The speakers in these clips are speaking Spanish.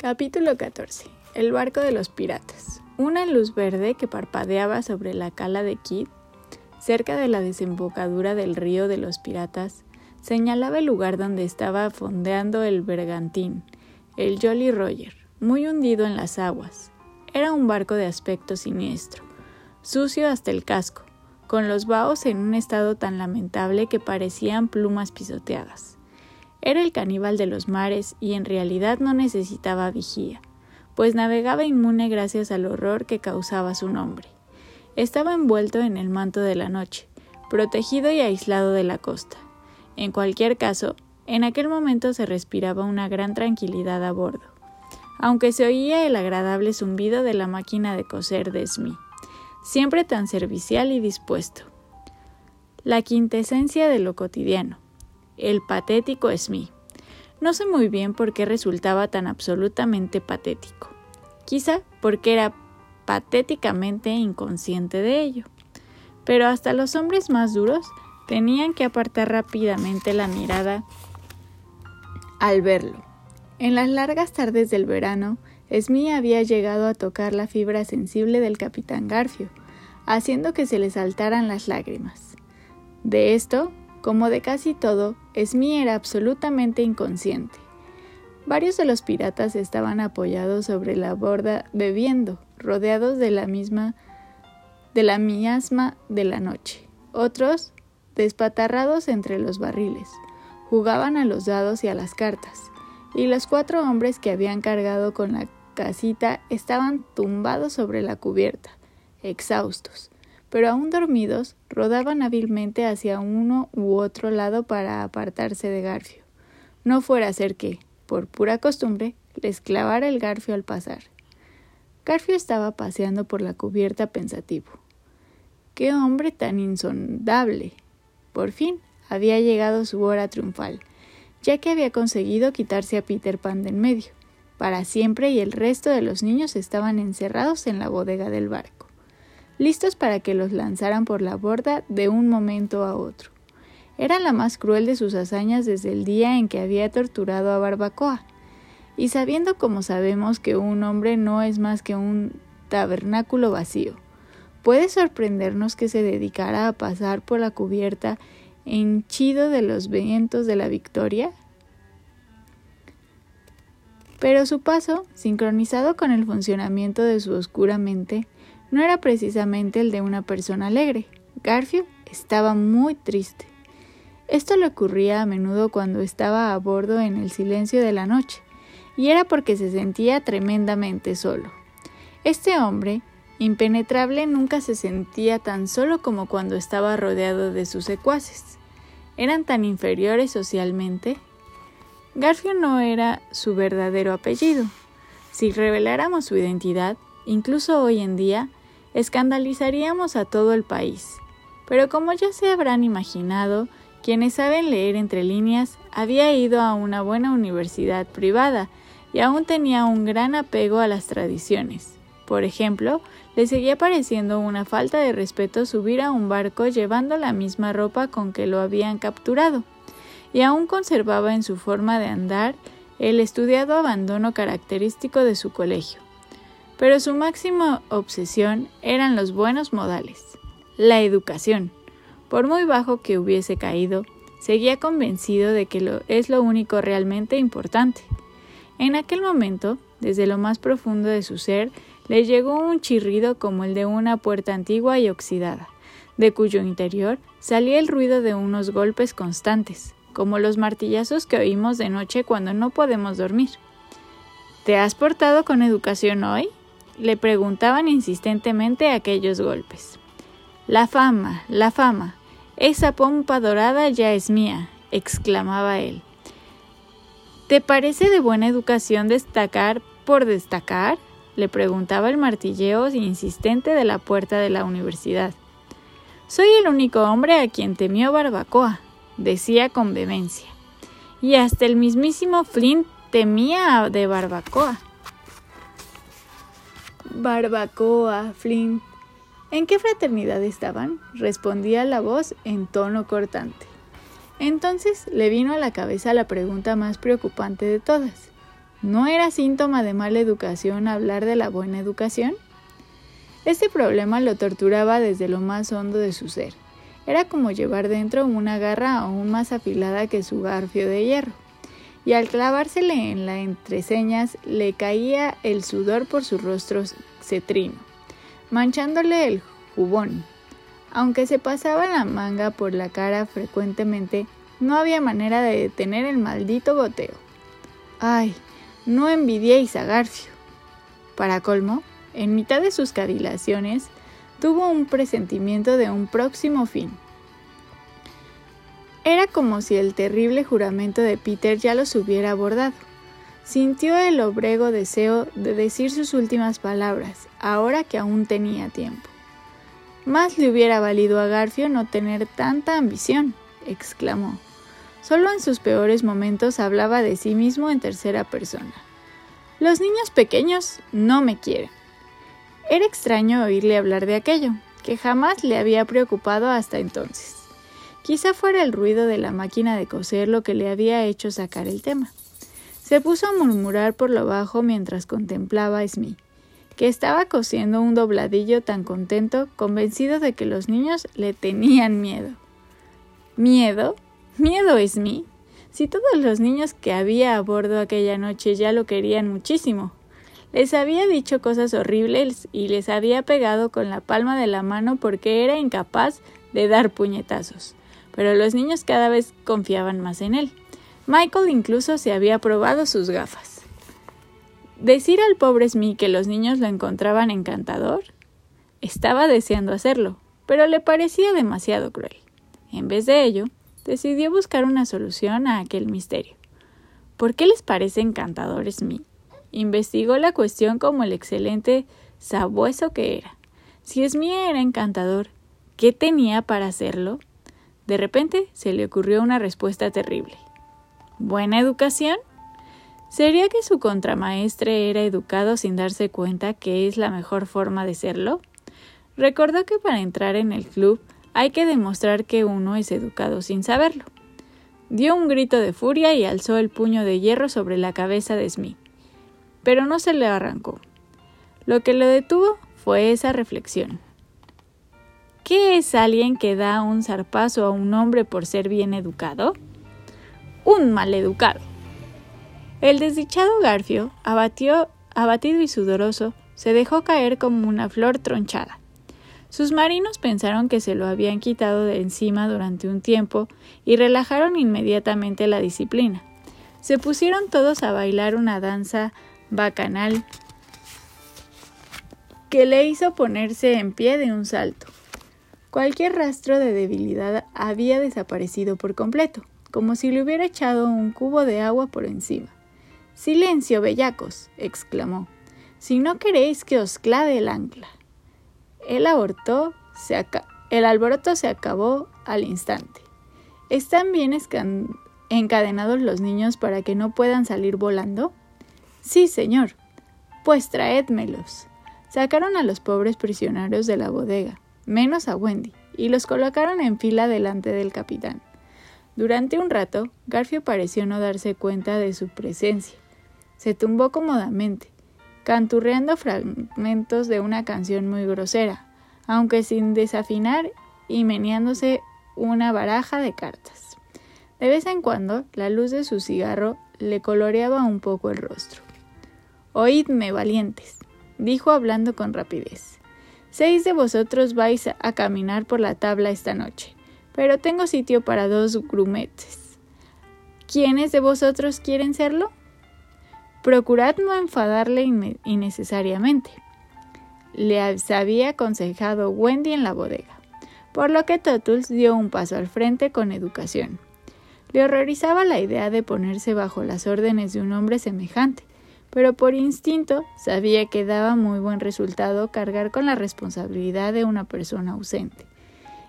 Capítulo 14. El barco de los piratas. Una luz verde que parpadeaba sobre la cala de Kidd, cerca de la desembocadura del río de los piratas, señalaba el lugar donde estaba fondeando el bergantín, el Jolly Roger, muy hundido en las aguas. Era un barco de aspecto siniestro, sucio hasta el casco, con los baos en un estado tan lamentable que parecían plumas pisoteadas. Era el caníbal de los mares y en realidad no necesitaba vigía, pues navegaba inmune gracias al horror que causaba su nombre. Estaba envuelto en el manto de la noche, protegido y aislado de la costa. En cualquier caso, en aquel momento se respiraba una gran tranquilidad a bordo, aunque se oía el agradable zumbido de la máquina de coser de Smith, siempre tan servicial y dispuesto. La quintesencia de lo cotidiano, el patético Smith. No sé muy bien por qué resultaba tan absolutamente patético. Quizá porque era patéticamente inconsciente de ello. Pero hasta los hombres más duros tenían que apartar rápidamente la mirada al verlo. En las largas tardes del verano, Smith había llegado a tocar la fibra sensible del capitán Garfio, haciendo que se le saltaran las lágrimas. De esto como de casi todo, Smee era absolutamente inconsciente. Varios de los piratas estaban apoyados sobre la borda bebiendo, rodeados de la misma de la miasma de la noche. Otros, despatarrados entre los barriles, jugaban a los dados y a las cartas, y los cuatro hombres que habían cargado con la casita estaban tumbados sobre la cubierta, exhaustos, pero aún dormidos, rodaban hábilmente hacia uno u otro lado para apartarse de Garfio. No fuera a ser que, por pura costumbre, les clavara el garfio al pasar. Garfio estaba paseando por la cubierta pensativo. ¡Qué hombre tan insondable! Por fin había llegado su hora triunfal, ya que había conseguido quitarse a Peter Pan de en medio, para siempre y el resto de los niños estaban encerrados en la bodega del barco listos para que los lanzaran por la borda de un momento a otro. Era la más cruel de sus hazañas desde el día en que había torturado a Barbacoa. Y sabiendo como sabemos que un hombre no es más que un tabernáculo vacío, puede sorprendernos que se dedicara a pasar por la cubierta henchido de los vientos de la victoria. Pero su paso, sincronizado con el funcionamiento de su oscura mente, no era precisamente el de una persona alegre. Garfield estaba muy triste. Esto le ocurría a menudo cuando estaba a bordo en el silencio de la noche, y era porque se sentía tremendamente solo. Este hombre, impenetrable, nunca se sentía tan solo como cuando estaba rodeado de sus secuaces. Eran tan inferiores socialmente. Garfield no era su verdadero apellido. Si reveláramos su identidad, incluso hoy en día, escandalizaríamos a todo el país. Pero como ya se habrán imaginado, quienes saben leer entre líneas, había ido a una buena universidad privada y aún tenía un gran apego a las tradiciones. Por ejemplo, le seguía pareciendo una falta de respeto subir a un barco llevando la misma ropa con que lo habían capturado, y aún conservaba en su forma de andar el estudiado abandono característico de su colegio pero su máxima obsesión eran los buenos modales, la educación. Por muy bajo que hubiese caído, seguía convencido de que lo, es lo único realmente importante. En aquel momento, desde lo más profundo de su ser, le llegó un chirrido como el de una puerta antigua y oxidada, de cuyo interior salía el ruido de unos golpes constantes, como los martillazos que oímos de noche cuando no podemos dormir. ¿Te has portado con educación hoy? Le preguntaban insistentemente aquellos golpes. La fama, la fama, esa pompa dorada ya es mía, exclamaba él. ¿Te parece de buena educación destacar por destacar? le preguntaba el martilleo insistente de la puerta de la universidad. Soy el único hombre a quien temió Barbacoa, decía con vehemencia. Y hasta el mismísimo Flint temía de Barbacoa. Barbacoa, Flint. ¿En qué fraternidad estaban? respondía la voz en tono cortante. Entonces le vino a la cabeza la pregunta más preocupante de todas. ¿No era síntoma de mala educación hablar de la buena educación? Este problema lo torturaba desde lo más hondo de su ser. Era como llevar dentro una garra aún más afilada que su garfio de hierro. Y al clavársele en la entreseñas le caía el sudor por su rostro cetrino, manchándole el jubón. Aunque se pasaba la manga por la cara frecuentemente, no había manera de detener el maldito goteo. ¡Ay! No envidiéis a Garfio. Para colmo, en mitad de sus cavilaciones, tuvo un presentimiento de un próximo fin. Era como si el terrible juramento de Peter ya los hubiera abordado. Sintió el obrego deseo de decir sus últimas palabras, ahora que aún tenía tiempo. Más le hubiera valido a Garfio no tener tanta ambición, exclamó. Solo en sus peores momentos hablaba de sí mismo en tercera persona. Los niños pequeños no me quieren. Era extraño oírle hablar de aquello, que jamás le había preocupado hasta entonces. Quizá fuera el ruido de la máquina de coser lo que le había hecho sacar el tema. Se puso a murmurar por lo bajo mientras contemplaba a Smith, que estaba cosiendo un dobladillo tan contento, convencido de que los niños le tenían miedo. ¿Miedo? Miedo, Smith. Si todos los niños que había a bordo aquella noche ya lo querían muchísimo. Les había dicho cosas horribles y les había pegado con la palma de la mano porque era incapaz de dar puñetazos. Pero los niños cada vez confiaban más en él. Michael incluso se había probado sus gafas. Decir al pobre Smith que los niños lo encontraban encantador. Estaba deseando hacerlo, pero le parecía demasiado cruel. En vez de ello, decidió buscar una solución a aquel misterio. ¿Por qué les parece encantador Smith? Investigó la cuestión como el excelente sabueso que era. Si Smith era encantador, ¿qué tenía para hacerlo? De repente se le ocurrió una respuesta terrible. ¿Buena educación? ¿Sería que su contramaestre era educado sin darse cuenta que es la mejor forma de serlo? Recordó que para entrar en el club hay que demostrar que uno es educado sin saberlo. Dio un grito de furia y alzó el puño de hierro sobre la cabeza de Smith, pero no se le arrancó. Lo que lo detuvo fue esa reflexión. ¿Qué es alguien que da un zarpazo a un hombre por ser bien educado? Un maleducado. El desdichado Garfio, abatido y sudoroso, se dejó caer como una flor tronchada. Sus marinos pensaron que se lo habían quitado de encima durante un tiempo y relajaron inmediatamente la disciplina. Se pusieron todos a bailar una danza bacanal que le hizo ponerse en pie de un salto. Cualquier rastro de debilidad había desaparecido por completo, como si le hubiera echado un cubo de agua por encima. Silencio, bellacos, exclamó. Si no queréis que os clave el ancla. El, abortó, se el alboroto se acabó al instante. ¿Están bien encadenados los niños para que no puedan salir volando? Sí, señor. Pues traédmelos. Sacaron a los pobres prisioneros de la bodega, menos a Wendy, y los colocaron en fila delante del capitán. Durante un rato, Garfio pareció no darse cuenta de su presencia. Se tumbó cómodamente, canturreando fragmentos de una canción muy grosera, aunque sin desafinar y meneándose una baraja de cartas. De vez en cuando, la luz de su cigarro le coloreaba un poco el rostro. Oídme, valientes, dijo hablando con rapidez. Seis de vosotros vais a caminar por la tabla esta noche, pero tengo sitio para dos grumetes. ¿Quiénes de vosotros quieren serlo? Procurad no enfadarle innecesariamente, le había aconsejado Wendy en la bodega, por lo que Tottles dio un paso al frente con educación. Le horrorizaba la idea de ponerse bajo las órdenes de un hombre semejante, pero por instinto sabía que daba muy buen resultado cargar con la responsabilidad de una persona ausente.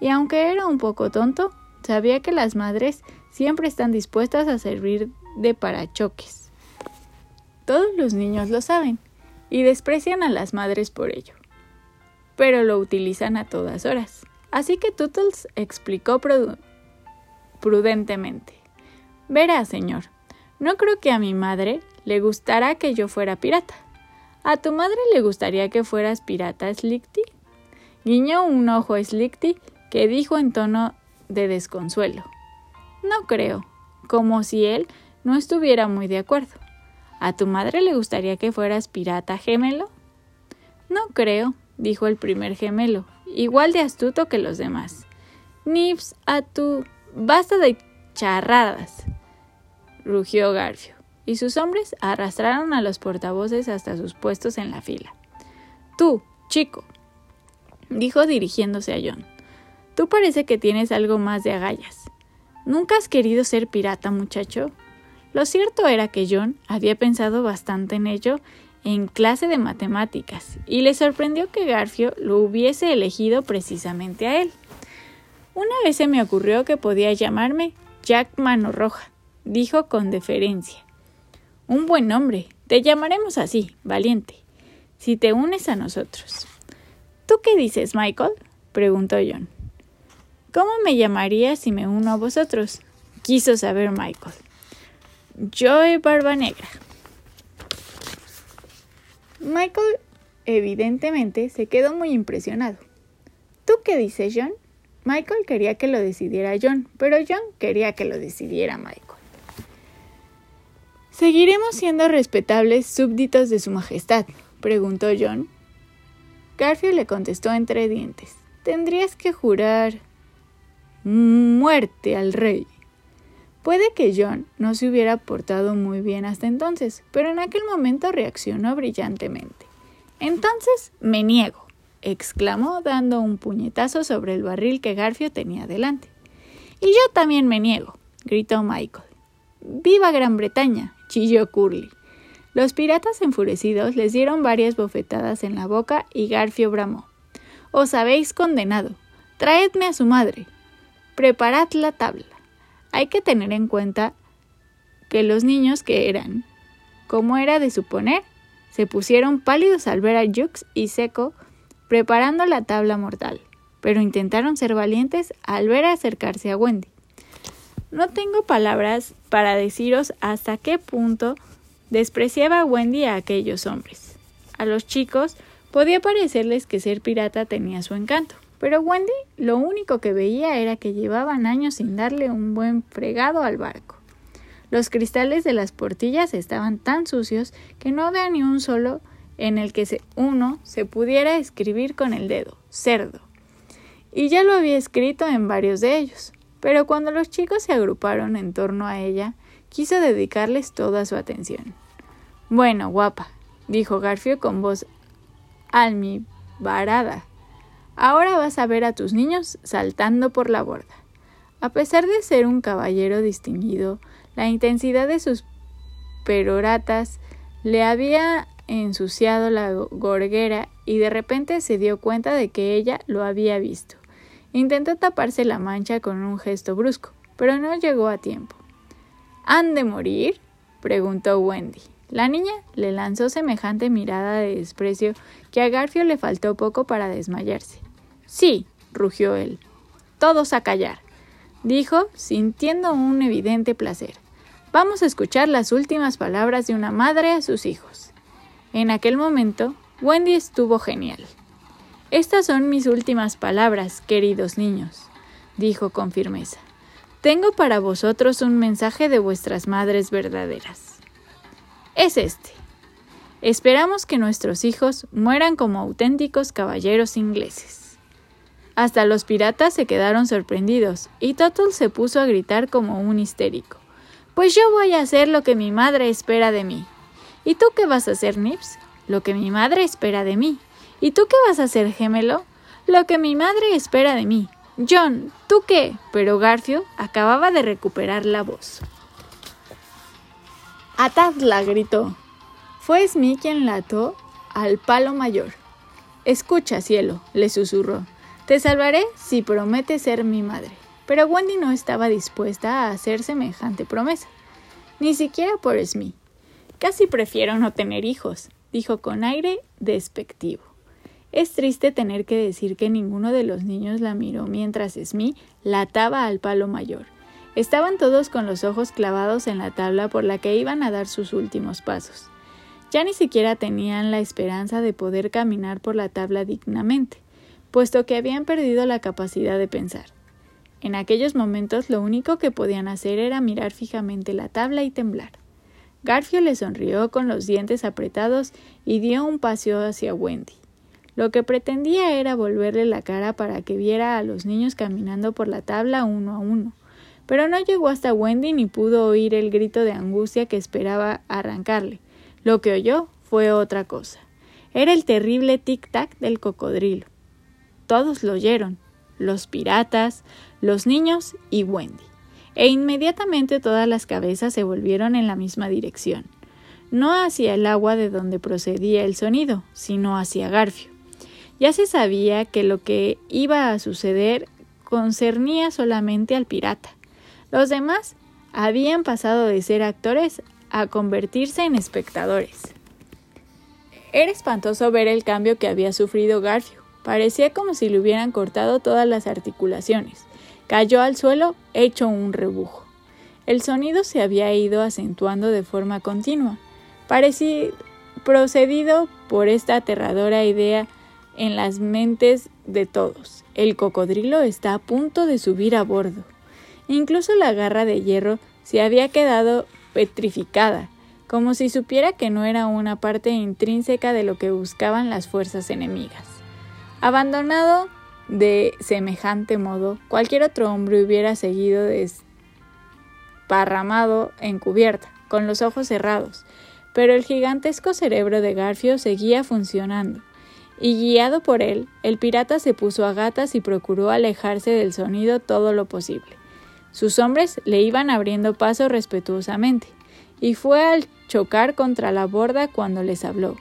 Y aunque era un poco tonto, sabía que las madres siempre están dispuestas a servir de parachoques. Todos los niños lo saben y desprecian a las madres por ello. Pero lo utilizan a todas horas. Así que Tootles explicó prudentemente. Verá, señor, no creo que a mi madre le gustará que yo fuera pirata. ¿A tu madre le gustaría que fueras pirata, Slickty? Guiñó un ojo a Slickty, que dijo en tono de desconsuelo. No creo, como si él no estuviera muy de acuerdo. ¿A tu madre le gustaría que fueras pirata, gemelo? No creo, dijo el primer gemelo, igual de astuto que los demás. Nips, a tu... Basta de charradas, rugió Garfio, y sus hombres arrastraron a los portavoces hasta sus puestos en la fila. Tú, chico, dijo dirigiéndose a John, tú parece que tienes algo más de agallas. ¿Nunca has querido ser pirata, muchacho? Lo cierto era que John había pensado bastante en ello en clase de matemáticas y le sorprendió que Garfio lo hubiese elegido precisamente a él. Una vez se me ocurrió que podía llamarme Jack Mano Roja, dijo con deferencia. Un buen nombre, te llamaremos así, valiente, si te unes a nosotros. ¿Tú qué dices, Michael? preguntó John. ¿Cómo me llamaría si me uno a vosotros? quiso saber Michael. Joe Barba Negra. Michael evidentemente se quedó muy impresionado. ¿Tú qué dices, John? Michael quería que lo decidiera John, pero John quería que lo decidiera Michael. ¿Seguiremos siendo respetables súbditos de Su Majestad? preguntó John. Garfield le contestó entre dientes. Tendrías que jurar muerte al rey. Puede que John no se hubiera portado muy bien hasta entonces, pero en aquel momento reaccionó brillantemente. Entonces me niego, exclamó dando un puñetazo sobre el barril que Garfio tenía delante. Y yo también me niego, gritó Michael. ¡Viva Gran Bretaña! Curly. Los piratas enfurecidos les dieron varias bofetadas en la boca y Garfio bramó. Os habéis condenado. Traedme a su madre. Preparad la tabla hay que tener en cuenta que los niños que eran, como era de suponer, se pusieron pálidos al ver a Jux y Seco preparando la tabla mortal, pero intentaron ser valientes al ver acercarse a Wendy. No tengo palabras para deciros hasta qué punto despreciaba Wendy a aquellos hombres. A los chicos podía parecerles que ser pirata tenía su encanto, pero Wendy lo único que veía era que llevaban años sin darle un buen fregado al barco. Los cristales de las portillas estaban tan sucios que no había ni un solo en el que uno se pudiera escribir con el dedo, cerdo. Y ya lo había escrito en varios de ellos. Pero cuando los chicos se agruparon en torno a ella, quiso dedicarles toda su atención. Bueno, guapa, dijo Garfio con voz almibarada. Ahora vas a ver a tus niños saltando por la borda. A pesar de ser un caballero distinguido, la intensidad de sus peroratas le había ensuciado la gorguera y de repente se dio cuenta de que ella lo había visto. Intentó taparse la mancha con un gesto brusco, pero no llegó a tiempo. ¿Han de morir? preguntó Wendy. La niña le lanzó semejante mirada de desprecio que a Garfio le faltó poco para desmayarse. Sí, rugió él. Todos a callar, dijo, sintiendo un evidente placer. Vamos a escuchar las últimas palabras de una madre a sus hijos. En aquel momento, Wendy estuvo genial. Estas son mis últimas palabras, queridos niños, dijo con firmeza. Tengo para vosotros un mensaje de vuestras madres verdaderas. Es este. Esperamos que nuestros hijos mueran como auténticos caballeros ingleses. Hasta los piratas se quedaron sorprendidos, y Tuttle se puso a gritar como un histérico. Pues yo voy a hacer lo que mi madre espera de mí. ¿Y tú qué vas a hacer, Nips? Lo que mi madre espera de mí. ¿Y tú qué vas a hacer, gemelo? Lo que mi madre espera de mí. John, ¿tú qué? Pero Garfio acababa de recuperar la voz. Atadla, gritó. Fue Smee quien la ató al palo mayor. Escucha, cielo, le susurró. Te salvaré si prometes ser mi madre. Pero Wendy no estaba dispuesta a hacer semejante promesa, ni siquiera por Smee. Casi prefiero no tener hijos, dijo con aire despectivo. Es triste tener que decir que ninguno de los niños la miró mientras Smee la ataba al palo mayor. Estaban todos con los ojos clavados en la tabla por la que iban a dar sus últimos pasos. Ya ni siquiera tenían la esperanza de poder caminar por la tabla dignamente, puesto que habían perdido la capacidad de pensar. En aquellos momentos lo único que podían hacer era mirar fijamente la tabla y temblar. Garfio le sonrió con los dientes apretados y dio un paseo hacia Wendy. Lo que pretendía era volverle la cara para que viera a los niños caminando por la tabla uno a uno, pero no llegó hasta Wendy ni pudo oír el grito de angustia que esperaba arrancarle. Lo que oyó fue otra cosa. Era el terrible tic-tac del cocodrilo. Todos lo oyeron, los piratas, los niños y Wendy. E inmediatamente todas las cabezas se volvieron en la misma dirección. No hacia el agua de donde procedía el sonido, sino hacia Garfio. Ya se sabía que lo que iba a suceder concernía solamente al pirata. Los demás habían pasado de ser actores a convertirse en espectadores. Era espantoso ver el cambio que había sufrido Garfio. Parecía como si le hubieran cortado todas las articulaciones. Cayó al suelo hecho un rebujo. El sonido se había ido acentuando de forma continua, parecía procedido por esta aterradora idea en las mentes de todos. El cocodrilo está a punto de subir a bordo. Incluso la garra de hierro se había quedado petrificada, como si supiera que no era una parte intrínseca de lo que buscaban las fuerzas enemigas. Abandonado de semejante modo, cualquier otro hombre hubiera seguido desparramado en cubierta, con los ojos cerrados, pero el gigantesco cerebro de Garfio seguía funcionando, y guiado por él, el pirata se puso a gatas y procuró alejarse del sonido todo lo posible. Sus hombres le iban abriendo paso respetuosamente, y fue al chocar contra la borda cuando les habló.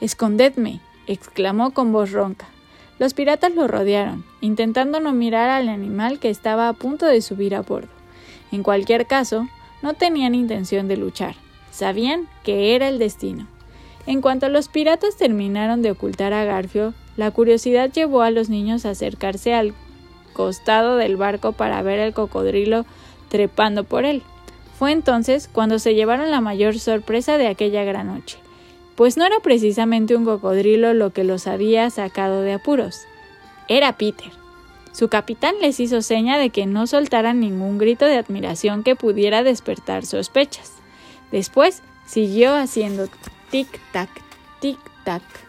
Escondedme, exclamó con voz ronca. Los piratas lo rodearon, intentando no mirar al animal que estaba a punto de subir a bordo. En cualquier caso, no tenían intención de luchar, sabían que era el destino. En cuanto los piratas terminaron de ocultar a Garfio, la curiosidad llevó a los niños a acercarse al costado del barco para ver al cocodrilo trepando por él. Fue entonces cuando se llevaron la mayor sorpresa de aquella gran noche, pues no era precisamente un cocodrilo lo que los había sacado de apuros, era Peter. Su capitán les hizo seña de que no soltaran ningún grito de admiración que pudiera despertar sospechas. Después siguió haciendo tic-tac, tic-tac